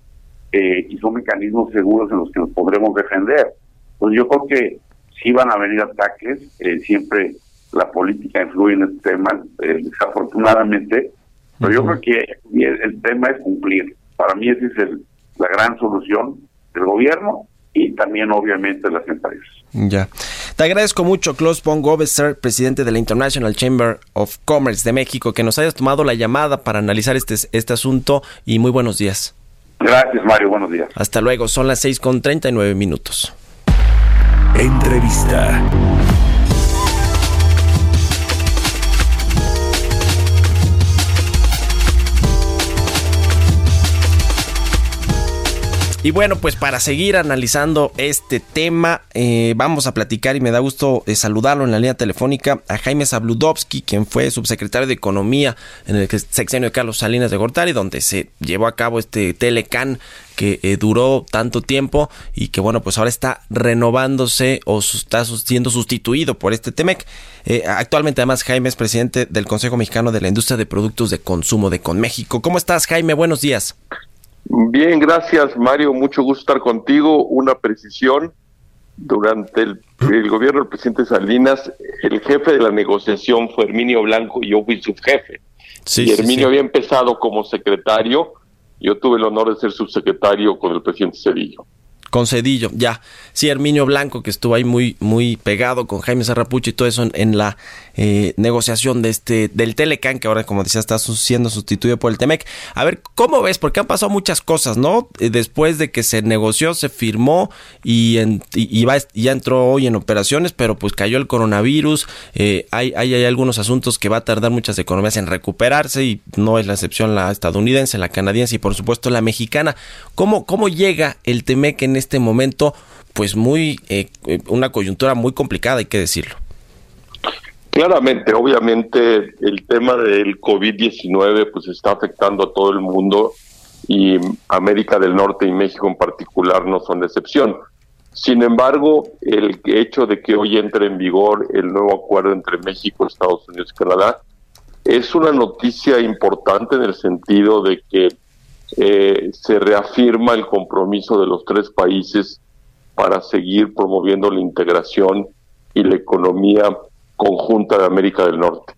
eh, y son mecanismos seguros en los que nos podremos defender. Pues yo creo que sí van a venir ataques, eh, siempre la política influye en este tema, eh, desafortunadamente, pero yo creo que el, el tema es cumplir. Para mí esa es el- la gran solución del gobierno y también obviamente de las empresas. Ya. Te agradezco mucho, Klaus von Gobeser, presidente de la International Chamber of Commerce de México, que nos hayas tomado la llamada para analizar este, este asunto y muy buenos días. Gracias Mario, buenos días. Hasta luego, son las 6 con 39 minutos. Entrevista. Y bueno, pues para seguir analizando este tema, eh, vamos a platicar y me da gusto eh, saludarlo en la línea telefónica a Jaime Zabludovsky, quien fue subsecretario de Economía en el sexenio de Carlos Salinas de Gortari, donde se llevó a cabo este Telecan que eh, duró tanto tiempo y que bueno, pues ahora está renovándose o está siendo sustituido por este Temec. Eh, actualmente además Jaime es presidente del Consejo Mexicano de la Industria de Productos de Consumo de Conméxico. ¿Cómo estás Jaime? Buenos días. Bien, gracias Mario, mucho gusto estar contigo. Una precisión, durante el, el gobierno del presidente Salinas, el jefe de la negociación fue Herminio Blanco y yo fui subjefe. Sí, y sí, Herminio sí. había empezado como secretario, yo tuve el honor de ser subsecretario con el presidente Cedillo. Con Cedillo, ya. Sí, Herminio Blanco, que estuvo ahí muy, muy pegado con Jaime Serrapucho y todo eso en, la eh, negociación de este, del Telecan, que ahora, como decía, está siendo sustituido por el Temec. A ver, ¿cómo ves? Porque han pasado muchas cosas, ¿no? Eh, Después de que se negoció, se firmó y, en- y, va- ya entró hoy en operaciones, pero pues cayó el coronavirus. eh, hay, hay, hay algunos asuntos que va a tardar muchas economías en recuperarse y no es la excepción la estadounidense, la canadiense y por supuesto la mexicana. ¿Cómo, cómo llega el Temec en este momento? Pues muy, eh, eh, una coyuntura muy complicada, hay que decirlo. Claramente, obviamente, el tema del COVID-19 pues está afectando a todo el mundo y América del Norte y México en particular no son de excepción. Sin embargo, el hecho de que hoy entre en vigor el nuevo acuerdo entre México, Estados Unidos y Canadá es una noticia importante en el sentido de que eh, se reafirma el compromiso de los tres países para seguir promoviendo la integración y la economía conjunta de América del Norte.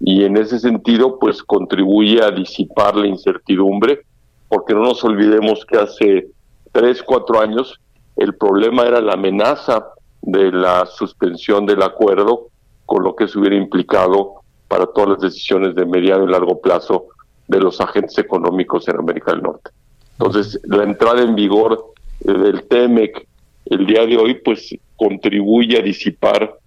Y en ese sentido, pues contribuye a disipar la incertidumbre, porque no nos olvidemos que hace tres, cuatro años el problema era la amenaza de la suspensión del acuerdo, con lo que se hubiera implicado para todas las decisiones de mediano y largo plazo de los agentes económicos en América del Norte. Entonces, la entrada en vigor eh, del TEMEC el día de hoy, pues contribuye a disipar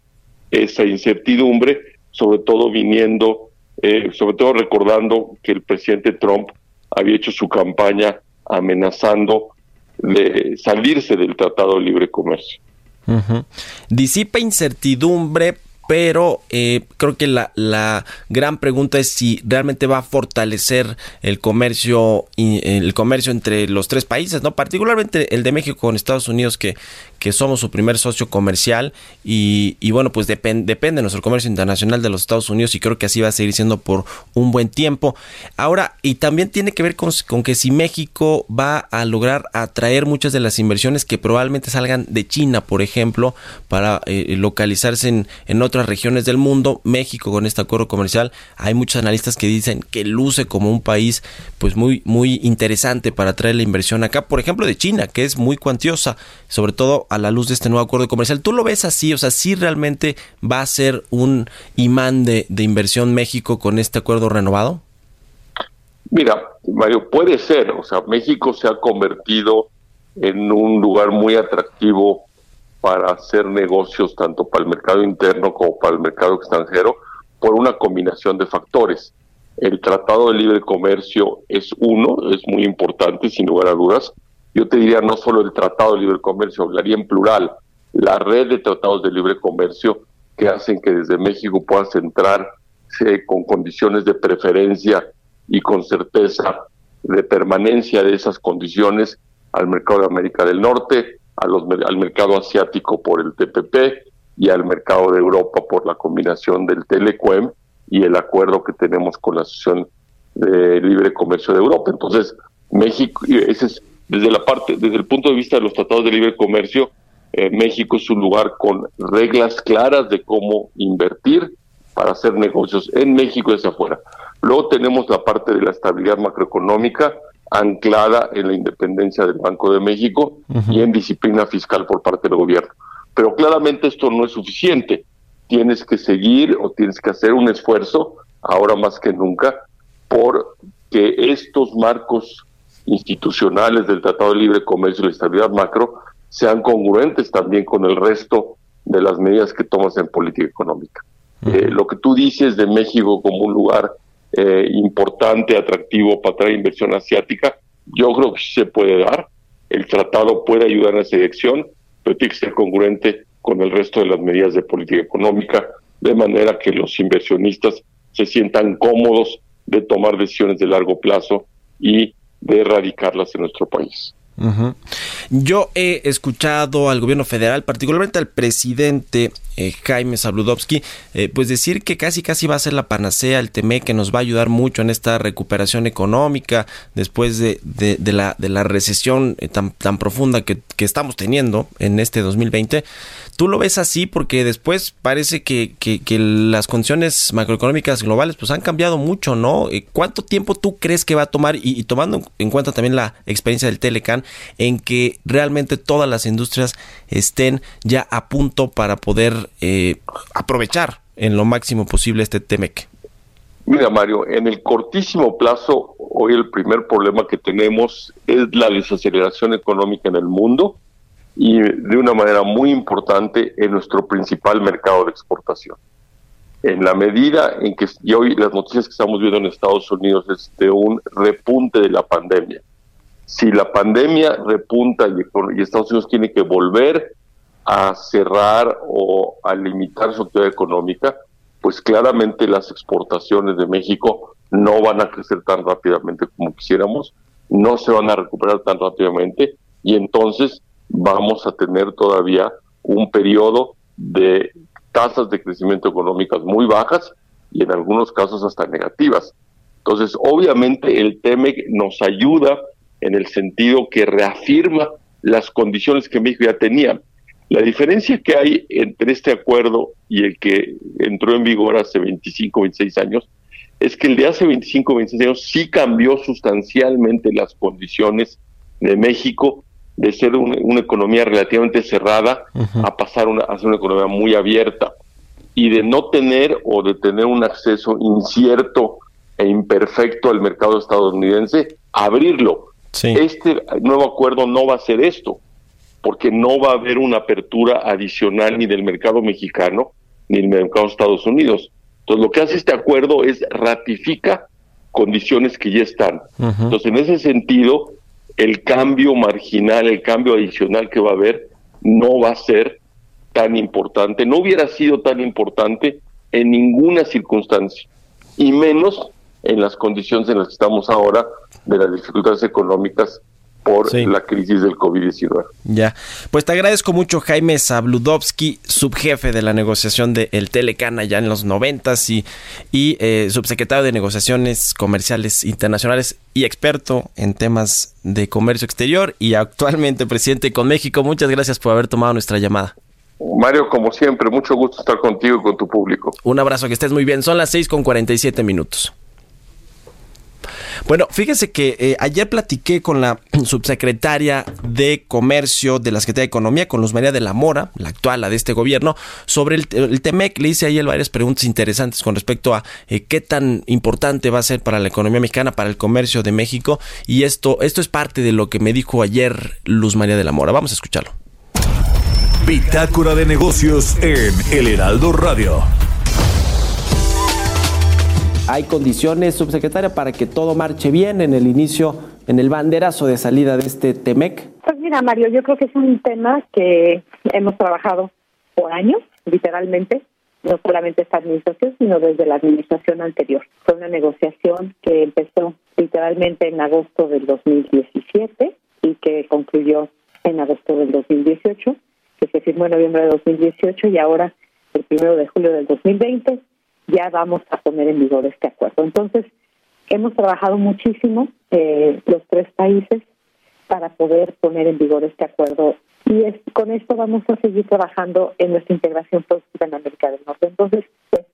esa incertidumbre, sobre todo viniendo, eh, sobre todo recordando que el presidente Trump había hecho su campaña amenazando de salirse del Tratado de Libre Comercio. Disipa incertidumbre, pero eh, creo que la, la gran pregunta es si realmente va a fortalecer el comercio el comercio entre los tres países, no particularmente el de México con Estados Unidos que, que somos su primer socio comercial y, y bueno pues depen- depende nuestro comercio internacional de los Estados Unidos y creo que así va a seguir siendo por un buen tiempo. Ahora y también tiene que ver con, que si México va a lograr atraer muchas de las inversiones que probablemente salgan de China, por ejemplo, para eh, localizarse en, en otras regiones del mundo. México con este acuerdo comercial, hay muchos analistas que dicen que luce como un país pues muy muy interesante para atraer la inversión acá, por ejemplo de China, que es muy cuantiosa, sobre todo a la luz de este nuevo acuerdo comercial. ¿Tú lo ves así? O sea, sí realmente va a ser un imán de, de inversión México con este acuerdo renovado? Mira, Mario, puede ser, o sea, México se ha convertido en un lugar muy atractivo para hacer negocios tanto para el mercado interno como para el mercado extranjero por una combinación de factores. El Tratado de Libre Comercio es uno, es muy importante sin lugar a dudas. Yo te diría no solo el Tratado de Libre Comercio, hablaría en plural, la red de tratados de libre comercio que hacen que desde México puedas entrar eh, con condiciones de preferencia y con certeza de permanencia de esas condiciones al mercado de América del Norte, al mercado asiático por el TPP y al mercado de Europa por la combinación del Telecuem y el acuerdo que tenemos con la Asociación de Libre Comercio de Europa. Entonces, México, ese es desde la parte, desde el punto de vista de los tratados de libre comercio, eh, México es un lugar con reglas claras de cómo invertir para hacer negocios en México y hacia afuera. Luego tenemos la parte de la estabilidad macroeconómica anclada en la independencia del Banco de México y en disciplina fiscal por parte del gobierno. Pero claramente esto no es suficiente. Tienes que seguir o tienes que hacer un esfuerzo, ahora más que nunca, por que estos marcos institucionales del Tratado de Libre Comercio y la estabilidad macro sean congruentes también con el resto de las medidas que tomas en política económica. Eh, lo que tú dices de México como un lugar eh, importante, atractivo para traer inversión asiática, yo creo que sí se puede dar. El tratado puede ayudar en esa dirección, pero tiene que ser congruente con el resto de las medidas de política económica, de manera que los inversionistas se sientan cómodos de tomar decisiones de largo plazo y de erradicarlas en nuestro país. Yo he escuchado al gobierno federal, particularmente al presidente, eh, Jaime Sabludovsky, eh, pues decir que casi casi va a ser la panacea el TEMEC que nos va a ayudar mucho en esta recuperación económica después de, de, la, de la recesión eh, tan, tan profunda que, que estamos teniendo en este 2020. ¿Tú lo ves así? Porque después parece que, que, las condiciones macroeconómicas globales pues han cambiado mucho, ¿no? ¿Cuánto tiempo tú crees que va a tomar, y, y tomando en cuenta también la experiencia del Telecan, en que realmente todas las industrias estén ya a punto para poder eh, aprovechar en lo máximo posible este TEMEC? Mira, Mario, en el cortísimo plazo, hoy el primer problema que tenemos es la desaceleración económica en el mundo y de una manera muy importante en nuestro principal mercado de exportación. En la medida en que y hoy las noticias que estamos viendo en Estados Unidos es de un repunte de la pandemia. Si la pandemia repunta y, y Estados Unidos tiene que volver a cerrar o a limitar su actividad económica, pues claramente las exportaciones de México no van a crecer tan rápidamente como quisiéramos, no se van a recuperar tan rápidamente y entonces vamos a tener todavía un periodo de tasas de crecimiento económicas muy bajas y en algunos casos hasta negativas. Entonces, obviamente el TEMEC nos ayuda en el sentido que reafirma las condiciones que México ya tenía. La diferencia que hay entre este acuerdo y el que entró en vigor hace 25, 26 años es que el de hace 25, 26 años sí cambió sustancialmente las condiciones de México de ser una, una economía relativamente cerrada a pasar una, a ser una economía muy abierta y de no tener o de tener un acceso incierto e imperfecto al mercado estadounidense, abrirlo. Este nuevo acuerdo no va a ser esto, porque no va a haber una apertura adicional ni del mercado mexicano ni del mercado de Estados Unidos. Entonces, lo que hace este acuerdo es ratifica condiciones que ya están. Entonces, en ese sentido, el cambio marginal, el cambio adicional que va a haber, no va a ser tan importante, no hubiera sido tan importante en ninguna circunstancia, y menos en las condiciones en las que estamos ahora de las dificultades económicas por Sí. la crisis del COVID-19. Ya, pues te agradezco mucho Jaime Sabludovsky, subjefe de la negociación de El Telecana ya en los noventas y, y eh, subsecretario de Negociaciones Comerciales Internacionales y experto en temas de comercio exterior y actualmente presidente con México. Muchas gracias por haber tomado nuestra llamada. Mario, como siempre, mucho gusto estar contigo y con tu público. Un abrazo, que estés muy bien. Son las 6 con 47 minutos. Bueno, fíjese que eh, ayer platiqué con la subsecretaria de Comercio de la Secretaría de Economía, con Luz María de la Mora, la actual, la de este gobierno, sobre el, el TEMEC. Le hice ayer varias preguntas interesantes con respecto a eh, qué tan importante va a ser para la economía mexicana, para el comercio de México. Y esto, esto es parte de lo que me dijo ayer Luz María de la Mora. Vamos a escucharlo. Bitácora de negocios en El Heraldo Radio. ¿Hay condiciones, subsecretaria, para que todo marche bien en el inicio, en el banderazo de salida de este TEMEC? Pues mira, Mario, yo creo que es un tema que hemos trabajado por años, literalmente, no solamente esta administración, sino desde la administración anterior. Fue una negociación que empezó literalmente en agosto del 2017 y que concluyó en agosto del 2018, que se firmó en noviembre de 2018 y ahora, el primero de julio del 2020, ya vamos a poner en vigor este acuerdo. Entonces, hemos trabajado muchísimo eh, los tres países para poder poner en vigor este acuerdo y es, con esto vamos a seguir trabajando en nuestra integración productiva en América del Norte. Entonces,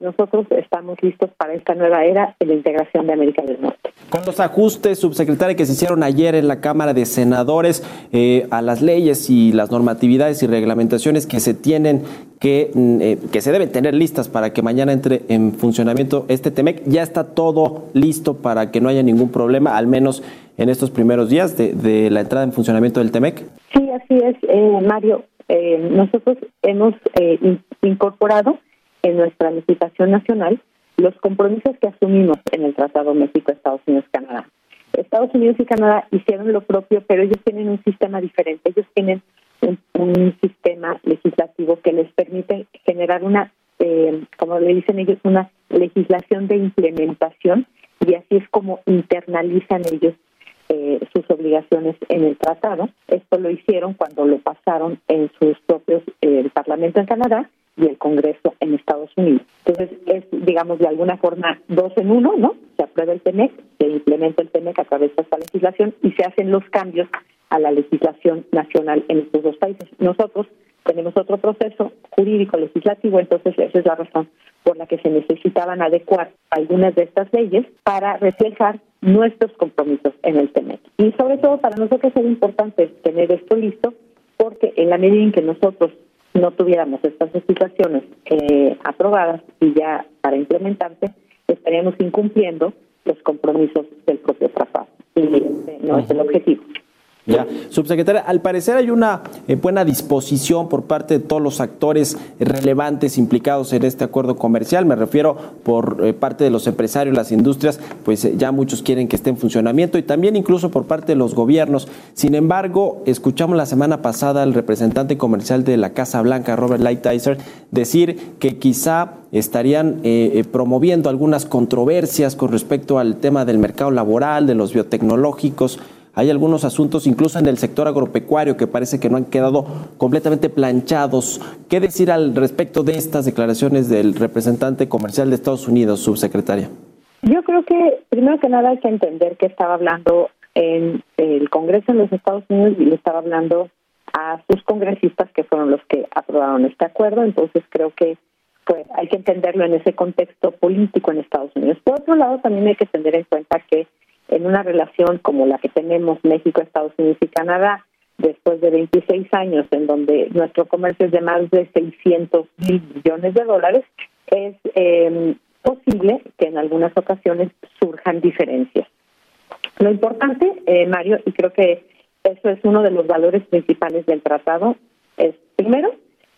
nosotros estamos listos para esta nueva era en la integración de América del Norte. Con los ajustes, subsecretaria, que se hicieron ayer en la Cámara de Senadores eh, a las leyes y las normatividades y reglamentaciones que se tienen que, mm, eh, que se deben tener listas para que mañana entre en funcionamiento este TEMEC, ya está todo listo para que no haya ningún problema, al menos en estos primeros días de, de la entrada en funcionamiento del TEMEC. Sí, así es, eh, Mario. Eh, nosotros hemos eh, in- incorporado en nuestra legislación nacional los compromisos que asumimos en el Tratado México-Estados Unidos-Canadá. Estados Unidos y Canadá hicieron lo propio, pero ellos tienen un sistema diferente. Ellos tienen un, un sistema legislativo que les permite generar una, eh, como le dicen ellos, una legislación de implementación y así es como internalizan ellos eh, sus obligaciones en el tratado. Esto lo hicieron cuando lo pasaron en sus propios eh, el Parlamento en Canadá y el Congreso en Estados Unidos. Entonces, es, digamos, de alguna forma dos en uno, ¿no? Se aprueba el TEMEC, se implementa el TEMEC a través de esta legislación y se hacen los cambios a la legislación nacional en estos dos países. Nosotros tenemos otro proceso jurídico legislativo, entonces esa es la razón por la que se necesitaban adecuar algunas de estas leyes para reflejar nuestros compromisos en el TEMEC. Y sobre todo para nosotros es importante tener esto listo porque en la medida en que nosotros no tuviéramos estas legislaciones eh, aprobadas y ya para implementarse, estaríamos incumpliendo los compromisos del propio tratado. Y este no es el objetivo. Ya, subsecretaria, al parecer hay una eh, buena disposición por parte de todos los actores relevantes implicados en este acuerdo comercial. Me refiero por eh, parte de los empresarios, las industrias, pues eh, ya muchos quieren que esté en funcionamiento y también incluso por parte de los gobiernos. Sin embargo, escuchamos la semana pasada al representante comercial de la Casa Blanca, Robert Lighthizer, decir que quizá estarían promoviendo algunas controversias con respecto al tema del mercado laboral, de los biotecnológicos. Hay algunos asuntos, incluso en el sector agropecuario, que parece que no han quedado completamente planchados. ¿Qué decir al respecto de estas declaraciones del representante comercial de Estados Unidos, subsecretaria? Yo creo que, primero que nada, hay que entender que estaba hablando en el Congreso en los Estados Unidos y le estaba hablando a sus congresistas, que fueron los que aprobaron este acuerdo. Entonces, creo que pues hay que entenderlo en ese contexto político en Estados Unidos. Por otro lado, también hay que tener en cuenta que en una relación como la que tenemos México, Estados Unidos y Canadá, después de 26 años en donde nuestro comercio es de más de 600 mil millones de dólares, es eh, posible que en algunas ocasiones surjan diferencias. Lo importante, eh, Mario, y creo que eso es uno de los valores principales del tratado, es primero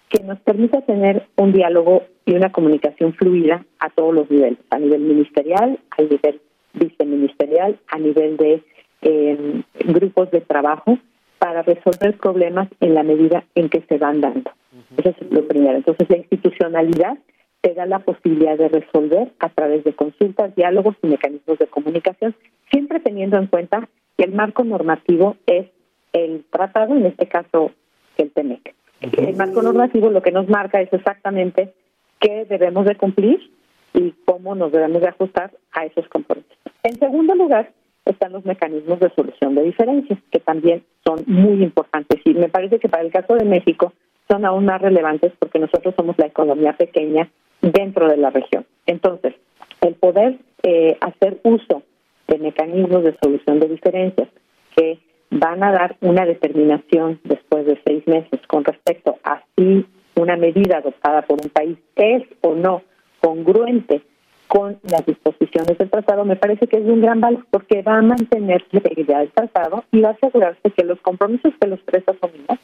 que nos permita tener un diálogo y una comunicación fluida a todos los niveles, a nivel ministerial, a nivel viceministerial a nivel de eh, grupos de trabajo para resolver problemas en la medida en que se van dando. Eso es lo primero. Entonces, la institucionalidad te da la posibilidad de resolver a través de consultas, diálogos y mecanismos de comunicación, siempre teniendo en cuenta que el marco normativo es el tratado, en este caso el TEMEC. El marco normativo lo que nos marca es exactamente qué debemos de cumplir y cómo nos debemos de ajustar a esos compromisos. En segundo lugar, están los mecanismos de solución de diferencias, que también son muy importantes. Y me parece que para el caso de México son aún más relevantes porque nosotros somos la economía pequeña dentro de la región. Entonces, el poder eh, hacer uso de mecanismos de solución de diferencias que van a dar una determinación después de seis meses con respecto a si una medida adoptada por un país es o no congruente con las disposiciones del tratado, me parece que es de un gran valor porque va a mantener la integridad del tratado y va a asegurarse que los compromisos que los tres asumimos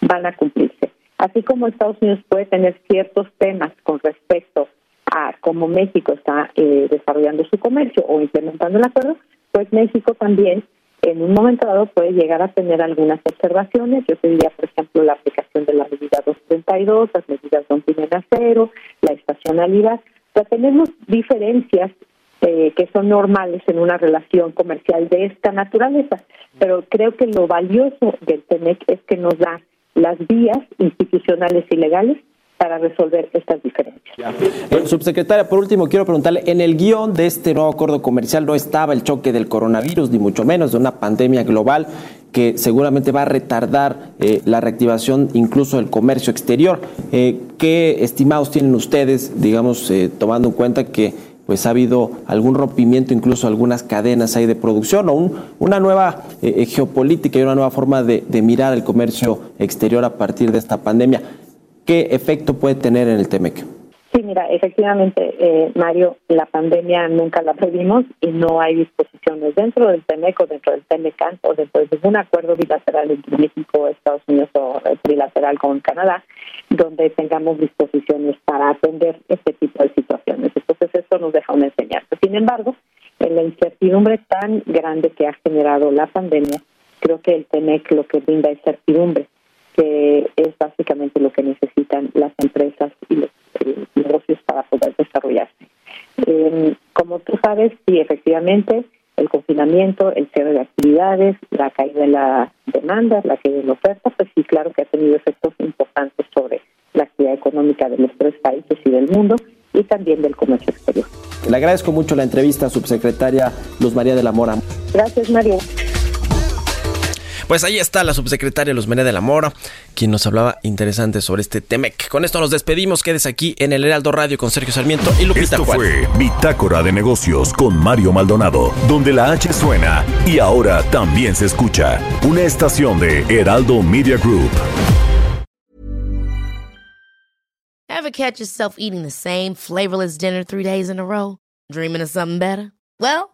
van a cumplirse. Así como Estados Unidos puede tener ciertos temas con respecto a cómo México está eh, desarrollando su comercio o implementando el acuerdo, pues México también en un momento dado puede llegar a tener algunas observaciones. Yo diría, por ejemplo, la aplicación de la medida 232, las medidas de un cero, la estacionalidad. O sea, tenemos diferencias eh, que son normales en una relación comercial de esta naturaleza, pero creo que lo valioso del TEMEC es que nos da las vías institucionales y legales para resolver estas diferencias. Eh, subsecretaria, por último, quiero preguntarle, en el guion de este nuevo acuerdo comercial no estaba el choque del coronavirus, ni mucho menos de una pandemia global que seguramente va a retardar eh, la reactivación incluso del comercio exterior. Eh, ¿Qué estimados tienen ustedes, digamos, tomando en cuenta que pues ha habido algún rompimiento, incluso algunas cadenas ahí de producción o una nueva geopolítica y una nueva forma de, de mirar el comercio exterior a partir de esta pandemia? ¿Qué efecto puede tener en el TEMEC? Sí, mira, efectivamente, eh, Mario, la pandemia nunca la pedimos y no hay disposiciones dentro del TEMEC o dentro del TEMECAN o dentro de ningún acuerdo bilateral entre México, Estados Unidos o trilateral con Canadá donde tengamos disposiciones para atender este tipo de situaciones. Entonces, esto nos deja una enseñanza. Sin embargo, en la incertidumbre tan grande que ha generado la pandemia, creo que el TEMEC lo que brinda es certidumbre que es básicamente lo que necesitan las empresas y los eh, negocios para poder desarrollarse. Eh, como tú sabes, sí, efectivamente, el confinamiento, el cierre de actividades, la caída de la demanda, la caída de la oferta, pues sí, claro que ha tenido efectos importantes sobre la actividad económica de los tres países y del mundo y también del comercio exterior. Le agradezco mucho la entrevista, subsecretaria Luz María de la Mora. Gracias, María. Pues ahí está la subsecretaria Luz María de la Mora, quien nos hablaba interesante sobre este TEMEC. Con esto nos despedimos. Quedes aquí en el Heraldo Radio con Sergio Sarmiento y Lupita Esto fue Bitácora de Negocios con Mario Maldonado, donde la H suena y ahora también se escucha. Una estación de Heraldo Media Group. Ever catch yourself eating the same flavorless dinner three days in a row? Dreaming of something better? Well,